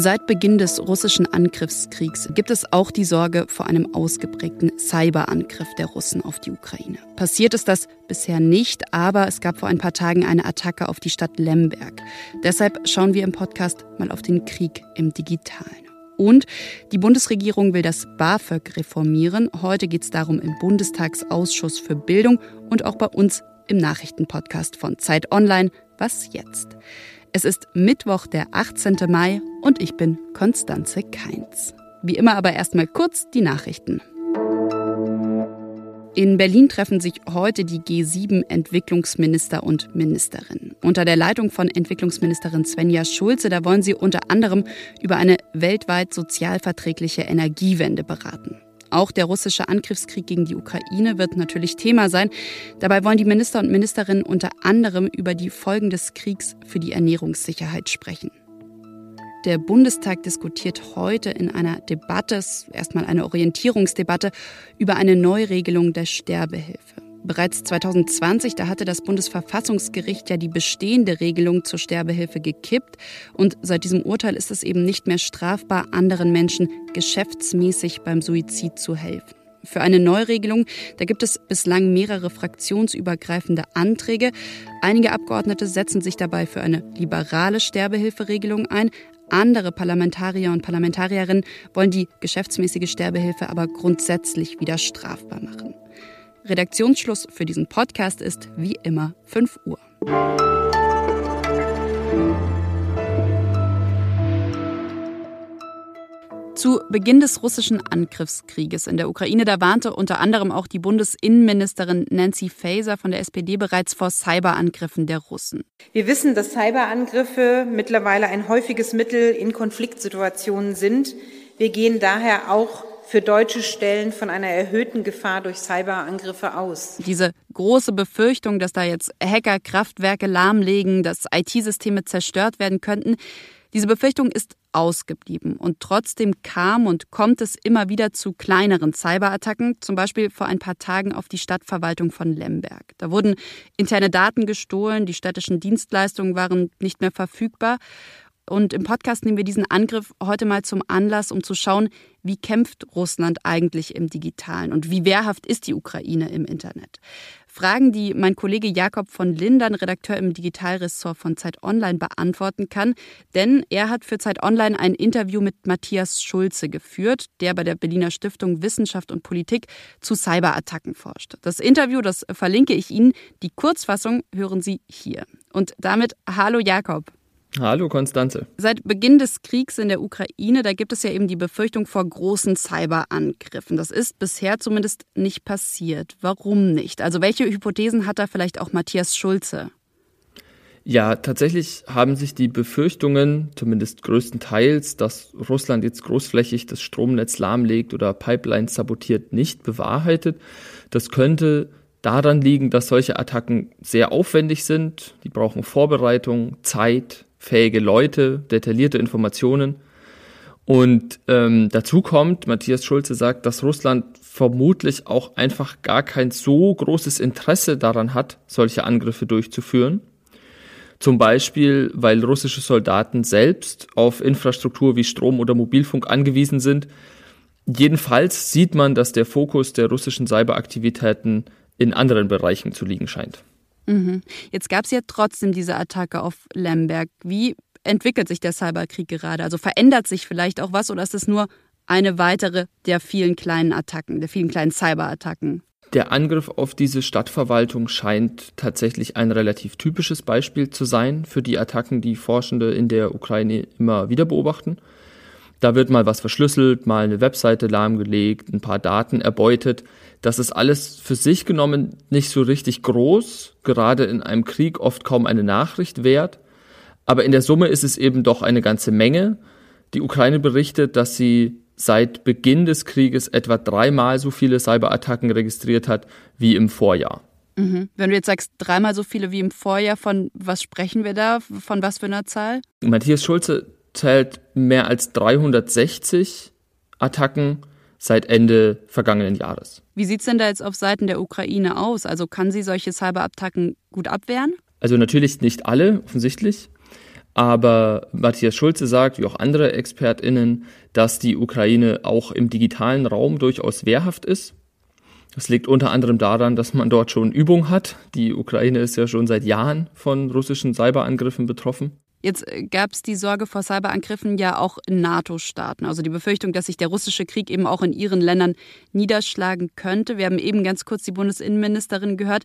Seit Beginn des russischen Angriffskriegs gibt es auch die Sorge vor einem ausgeprägten Cyberangriff der Russen auf die Ukraine. Passiert ist das bisher nicht, aber es gab vor ein paar Tagen eine Attacke auf die Stadt Lemberg. Deshalb schauen wir im Podcast mal auf den Krieg im Digitalen. Und die Bundesregierung will das BAföG reformieren. Heute geht es darum im Bundestagsausschuss für Bildung und auch bei uns im Nachrichtenpodcast von Zeit Online. Was jetzt? Es ist Mittwoch, der 18. Mai und ich bin Konstanze Keins. Wie immer aber erstmal kurz die Nachrichten. In Berlin treffen sich heute die G7-Entwicklungsminister und Ministerinnen. Unter der Leitung von Entwicklungsministerin Svenja Schulze, da wollen sie unter anderem über eine weltweit sozialverträgliche Energiewende beraten. Auch der russische Angriffskrieg gegen die Ukraine wird natürlich Thema sein. Dabei wollen die Minister und Ministerinnen unter anderem über die Folgen des Kriegs für die Ernährungssicherheit sprechen. Der Bundestag diskutiert heute in einer Debatte, erstmal eine Orientierungsdebatte, über eine Neuregelung der Sterbehilfe. Bereits 2020, da hatte das Bundesverfassungsgericht ja die bestehende Regelung zur Sterbehilfe gekippt. Und seit diesem Urteil ist es eben nicht mehr strafbar, anderen Menschen geschäftsmäßig beim Suizid zu helfen. Für eine Neuregelung, da gibt es bislang mehrere fraktionsübergreifende Anträge. Einige Abgeordnete setzen sich dabei für eine liberale Sterbehilferegelung ein. Andere Parlamentarier und Parlamentarierinnen wollen die geschäftsmäßige Sterbehilfe aber grundsätzlich wieder strafbar machen. Redaktionsschluss für diesen Podcast ist wie immer 5 Uhr. Zu Beginn des russischen Angriffskrieges in der Ukraine, da warnte unter anderem auch die Bundesinnenministerin Nancy Faeser von der SPD bereits vor Cyberangriffen der Russen. Wir wissen, dass Cyberangriffe mittlerweile ein häufiges Mittel in Konfliktsituationen sind. Wir gehen daher auch für deutsche Stellen von einer erhöhten Gefahr durch Cyberangriffe aus. Diese große Befürchtung, dass da jetzt Hacker Kraftwerke lahmlegen, dass IT-Systeme zerstört werden könnten, diese Befürchtung ist ausgeblieben und trotzdem kam und kommt es immer wieder zu kleineren Cyberattacken, zum Beispiel vor ein paar Tagen auf die Stadtverwaltung von Lemberg. Da wurden interne Daten gestohlen, die städtischen Dienstleistungen waren nicht mehr verfügbar und im Podcast nehmen wir diesen Angriff heute mal zum Anlass, um zu schauen, wie kämpft Russland eigentlich im Digitalen und wie wehrhaft ist die Ukraine im Internet. Fragen, die mein Kollege Jakob von Lindern, Redakteur im Digitalressort von Zeit Online, beantworten kann. Denn er hat für Zeit Online ein Interview mit Matthias Schulze geführt, der bei der Berliner Stiftung Wissenschaft und Politik zu Cyberattacken forscht. Das Interview, das verlinke ich Ihnen. Die Kurzfassung hören Sie hier. Und damit hallo Jakob. Hallo Konstanze. Seit Beginn des Kriegs in der Ukraine, da gibt es ja eben die Befürchtung vor großen Cyberangriffen. Das ist bisher zumindest nicht passiert. Warum nicht? Also welche Hypothesen hat da vielleicht auch Matthias Schulze? Ja, tatsächlich haben sich die Befürchtungen, zumindest größtenteils, dass Russland jetzt großflächig das Stromnetz lahmlegt oder Pipelines sabotiert, nicht bewahrheitet. Das könnte daran liegen, dass solche Attacken sehr aufwendig sind. Die brauchen Vorbereitung, Zeit, fähige Leute, detaillierte Informationen. Und ähm, dazu kommt, Matthias Schulze sagt, dass Russland vermutlich auch einfach gar kein so großes Interesse daran hat, solche Angriffe durchzuführen. Zum Beispiel, weil russische Soldaten selbst auf Infrastruktur wie Strom oder Mobilfunk angewiesen sind. Jedenfalls sieht man, dass der Fokus der russischen Cyberaktivitäten in anderen Bereichen zu liegen scheint. Mhm. Jetzt gab es ja trotzdem diese Attacke auf Lemberg. Wie entwickelt sich der Cyberkrieg gerade? Also verändert sich vielleicht auch was oder ist es nur eine weitere der vielen kleinen Attacken, der vielen kleinen Cyberattacken? Der Angriff auf diese Stadtverwaltung scheint tatsächlich ein relativ typisches Beispiel zu sein für die Attacken, die Forschende in der Ukraine immer wieder beobachten. Da wird mal was verschlüsselt, mal eine Webseite lahmgelegt, ein paar Daten erbeutet. Das ist alles für sich genommen nicht so richtig groß, gerade in einem Krieg oft kaum eine Nachricht wert. Aber in der Summe ist es eben doch eine ganze Menge. Die Ukraine berichtet, dass sie seit Beginn des Krieges etwa dreimal so viele Cyberattacken registriert hat wie im Vorjahr. Mhm. Wenn du jetzt sagst, dreimal so viele wie im Vorjahr, von was sprechen wir da? Von was für einer Zahl? Matthias Schulze zählt mehr als 360 Attacken seit Ende vergangenen Jahres. Wie sieht es denn da jetzt auf Seiten der Ukraine aus? Also kann sie solche Cyberattacken gut abwehren? Also natürlich nicht alle, offensichtlich. Aber Matthias Schulze sagt, wie auch andere ExpertInnen, dass die Ukraine auch im digitalen Raum durchaus wehrhaft ist. Das liegt unter anderem daran, dass man dort schon Übung hat. Die Ukraine ist ja schon seit Jahren von russischen Cyberangriffen betroffen. Jetzt äh, gab es die Sorge vor Cyberangriffen ja auch in NATO-Staaten. Also die Befürchtung, dass sich der russische Krieg eben auch in ihren Ländern niederschlagen könnte. Wir haben eben ganz kurz die Bundesinnenministerin gehört.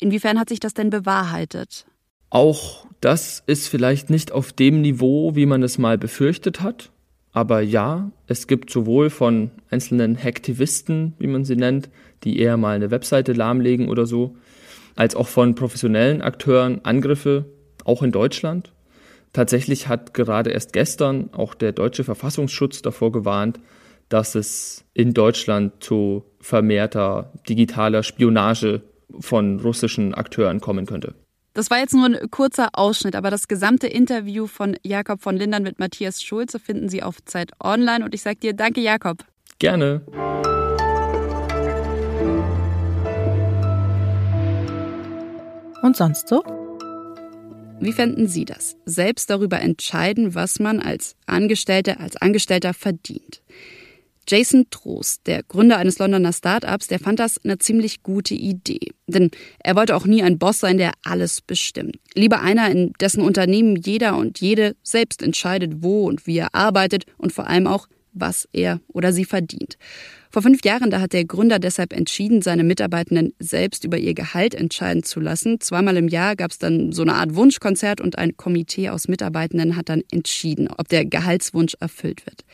Inwiefern hat sich das denn bewahrheitet? Auch das ist vielleicht nicht auf dem Niveau, wie man es mal befürchtet hat. Aber ja, es gibt sowohl von einzelnen Hacktivisten, wie man sie nennt, die eher mal eine Webseite lahmlegen oder so, als auch von professionellen Akteuren Angriffe, auch in Deutschland. Tatsächlich hat gerade erst gestern auch der deutsche Verfassungsschutz davor gewarnt, dass es in Deutschland zu vermehrter digitaler Spionage von russischen Akteuren kommen könnte. Das war jetzt nur ein kurzer Ausschnitt, aber das gesamte Interview von Jakob von Lindern mit Matthias Schulze finden Sie auf Zeit Online und ich sage dir danke, Jakob. Gerne. Und sonst so? Wie fänden Sie das? Selbst darüber entscheiden, was man als Angestellte, als Angestellter verdient. Jason Trost, der Gründer eines Londoner Startups, der fand das eine ziemlich gute Idee. Denn er wollte auch nie ein Boss sein, der alles bestimmt. Lieber einer, in dessen Unternehmen jeder und jede selbst entscheidet, wo und wie er arbeitet und vor allem auch, was er oder sie verdient. Vor fünf Jahren, da hat der Gründer deshalb entschieden, seine Mitarbeitenden selbst über ihr Gehalt entscheiden zu lassen. Zweimal im Jahr gab es dann so eine Art Wunschkonzert und ein Komitee aus Mitarbeitenden hat dann entschieden, ob der Gehaltswunsch erfüllt wird.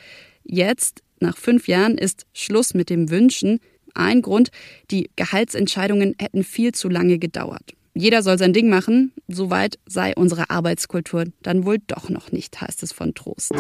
Jetzt, nach fünf Jahren, ist Schluss mit dem Wünschen. Ein Grund, die Gehaltsentscheidungen hätten viel zu lange gedauert. Jeder soll sein Ding machen, soweit sei unsere Arbeitskultur dann wohl doch noch nicht, heißt es von Trost.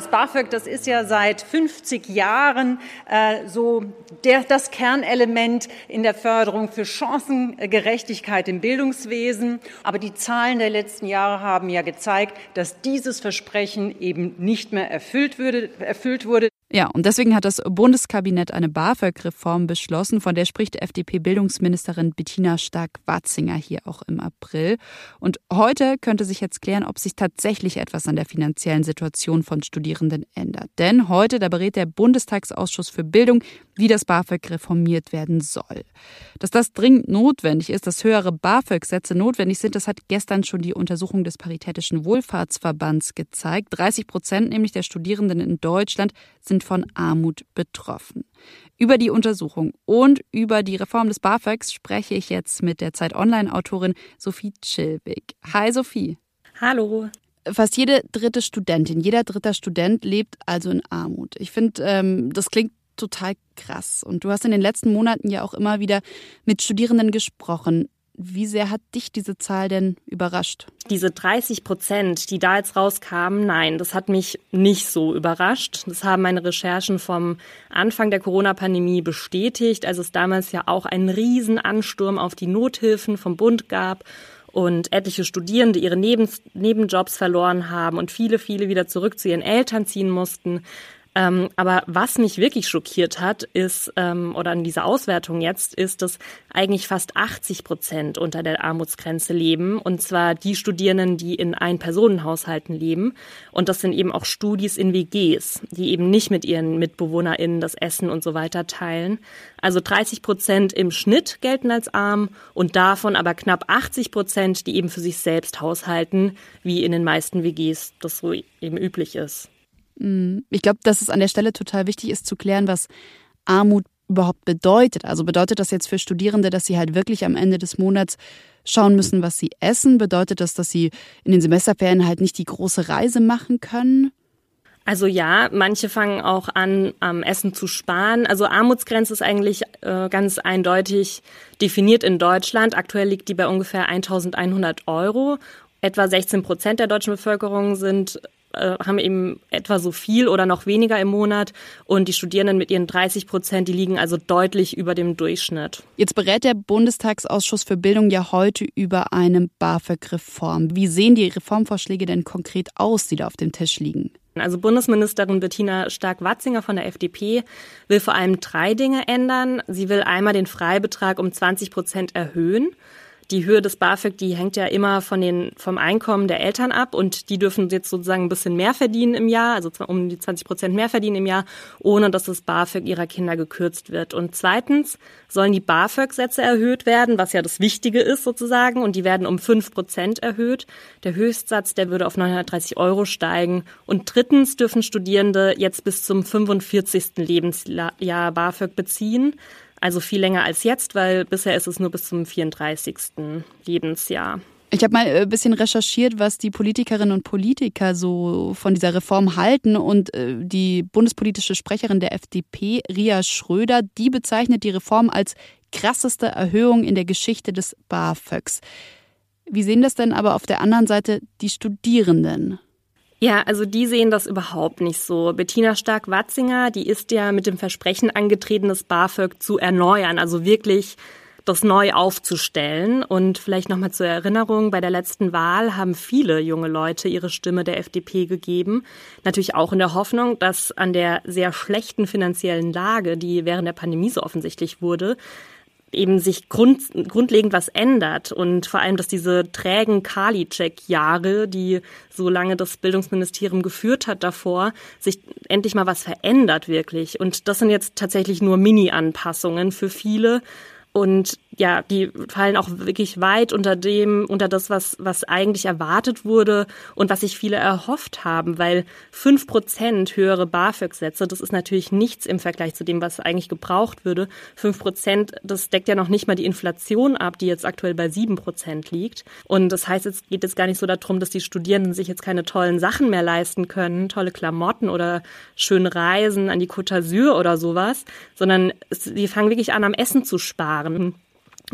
Das BAföG, das ist ja seit 50 Jahren äh, so der, das Kernelement in der Förderung für Chancengerechtigkeit im Bildungswesen. Aber die Zahlen der letzten Jahre haben ja gezeigt, dass dieses Versprechen eben nicht mehr erfüllt, würde, erfüllt wurde. Ja, und deswegen hat das Bundeskabinett eine BAföG-Reform beschlossen, von der spricht FDP-Bildungsministerin Bettina Stark-Watzinger hier auch im April. Und heute könnte sich jetzt klären, ob sich tatsächlich etwas an der finanziellen Situation von Studierenden ändert. Denn heute, da berät der Bundestagsausschuss für Bildung, wie das BAföG reformiert werden soll. Dass das dringend notwendig ist, dass höhere BAföG-Sätze notwendig sind, das hat gestern schon die Untersuchung des Paritätischen Wohlfahrtsverbands gezeigt. 30 Prozent nämlich der Studierenden in Deutschland sind von Armut betroffen. Über die Untersuchung und über die Reform des BAföGs spreche ich jetzt mit der Zeit Online-Autorin Sophie Chilwig. Hi Sophie. Hallo. Fast jede dritte Studentin, jeder dritte Student lebt also in Armut. Ich finde, ähm, das klingt total krass. Und du hast in den letzten Monaten ja auch immer wieder mit Studierenden gesprochen. Wie sehr hat dich diese Zahl denn überrascht? Diese 30 Prozent, die da jetzt rauskamen, nein, das hat mich nicht so überrascht. Das haben meine Recherchen vom Anfang der Corona-Pandemie bestätigt, als es damals ja auch einen Riesenansturm auf die Nothilfen vom Bund gab und etliche Studierende ihre Nebenjobs verloren haben und viele, viele wieder zurück zu ihren Eltern ziehen mussten. Ähm, aber was mich wirklich schockiert hat, ist, ähm, oder an dieser Auswertung jetzt, ist, dass eigentlich fast 80 Prozent unter der Armutsgrenze leben. Und zwar die Studierenden, die in Ein-Personen-Haushalten leben. Und das sind eben auch Studis in WGs, die eben nicht mit ihren MitbewohnerInnen das Essen und so weiter teilen. Also 30 Prozent im Schnitt gelten als arm und davon aber knapp 80 Prozent, die eben für sich selbst haushalten, wie in den meisten WGs das so eben üblich ist. Mhm. Ich glaube, dass es an der Stelle total wichtig ist zu klären, was Armut überhaupt bedeutet. Also bedeutet das jetzt für Studierende, dass sie halt wirklich am Ende des Monats schauen müssen, was sie essen? Bedeutet das, dass sie in den Semesterferien halt nicht die große Reise machen können? Also ja, manche fangen auch an, am Essen zu sparen. Also Armutsgrenze ist eigentlich äh, ganz eindeutig definiert in Deutschland. Aktuell liegt die bei ungefähr 1100 Euro. Etwa 16 Prozent der deutschen Bevölkerung sind äh, haben eben etwa so viel oder noch weniger im Monat und die Studierenden mit ihren 30 Prozent, die liegen also deutlich über dem Durchschnitt. Jetzt berät der Bundestagsausschuss für Bildung ja heute über eine BAföG-Reform. Wie sehen die Reformvorschläge denn konkret aus, die da auf dem Tisch liegen? Also Bundesministerin Bettina Stark-Watzinger von der FDP will vor allem drei Dinge ändern. Sie will einmal den Freibetrag um 20 Prozent erhöhen die Höhe des BAföG, die hängt ja immer von den, vom Einkommen der Eltern ab und die dürfen jetzt sozusagen ein bisschen mehr verdienen im Jahr, also um die 20 Prozent mehr verdienen im Jahr, ohne dass das BAföG ihrer Kinder gekürzt wird. Und zweitens sollen die BAföG-Sätze erhöht werden, was ja das Wichtige ist sozusagen, und die werden um fünf Prozent erhöht. Der Höchstsatz, der würde auf 930 Euro steigen. Und drittens dürfen Studierende jetzt bis zum 45. Lebensjahr BAföG beziehen. Also viel länger als jetzt, weil bisher ist es nur bis zum 34. Lebensjahr. Ich habe mal ein äh, bisschen recherchiert, was die Politikerinnen und Politiker so von dieser Reform halten. Und äh, die bundespolitische Sprecherin der FDP, Ria Schröder, die bezeichnet die Reform als krasseste Erhöhung in der Geschichte des BAföGs. Wie sehen das denn aber auf der anderen Seite die Studierenden? Ja, also die sehen das überhaupt nicht so. Bettina Stark-Watzinger, die ist ja mit dem Versprechen angetreten, das BAföG zu erneuern, also wirklich das neu aufzustellen. Und vielleicht nochmal zur Erinnerung, bei der letzten Wahl haben viele junge Leute ihre Stimme der FDP gegeben. Natürlich auch in der Hoffnung, dass an der sehr schlechten finanziellen Lage, die während der Pandemie so offensichtlich wurde, eben sich grund, grundlegend was ändert und vor allem, dass diese trägen Karliczek-Jahre, die so lange das Bildungsministerium geführt hat davor, sich endlich mal was verändert wirklich. Und das sind jetzt tatsächlich nur Mini-Anpassungen für viele. Und ja, die fallen auch wirklich weit unter dem, unter das, was, was eigentlich erwartet wurde und was sich viele erhofft haben, weil fünf Prozent höhere BAföG-Sätze, das ist natürlich nichts im Vergleich zu dem, was eigentlich gebraucht würde. Fünf Prozent, das deckt ja noch nicht mal die Inflation ab, die jetzt aktuell bei sieben Prozent liegt. Und das heißt, es geht jetzt gar nicht so darum, dass die Studierenden sich jetzt keine tollen Sachen mehr leisten können, tolle Klamotten oder schöne Reisen an die Côte d'Azur oder sowas, sondern sie fangen wirklich an, am Essen zu sparen.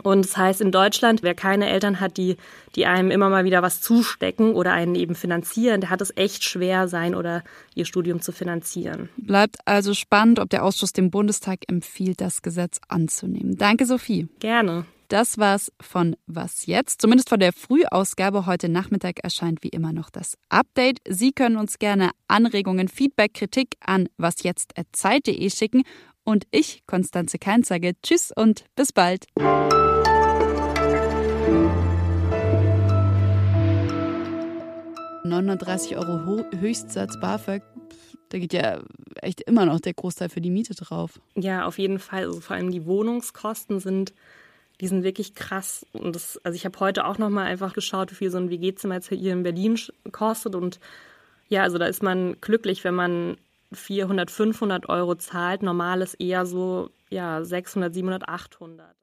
Und das heißt in Deutschland, wer keine Eltern hat, die, die einem immer mal wieder was zustecken oder einen eben finanzieren, der hat es echt schwer, sein oder ihr Studium zu finanzieren. Bleibt also spannend, ob der Ausschuss dem Bundestag empfiehlt, das Gesetz anzunehmen. Danke, Sophie. Gerne. Das war's von Was jetzt? Zumindest von der Frühausgabe. Heute Nachmittag erscheint wie immer noch das Update. Sie können uns gerne Anregungen, Feedback, Kritik an wasjetzt.zeit.de schicken. Und ich, Konstanze Kein, sage Tschüss und bis bald. 930 Euro Höchstsatz BAföG, da geht ja echt immer noch der Großteil für die Miete drauf. Ja, auf jeden Fall. Also vor allem die Wohnungskosten sind, die sind wirklich krass. Und das, also ich habe heute auch noch mal einfach geschaut, wie viel so ein WG-Zimmer jetzt hier in Berlin kostet. Und ja, also da ist man glücklich, wenn man 400, 500 Euro zahlt. Normal ist eher so ja 600, 700, 800.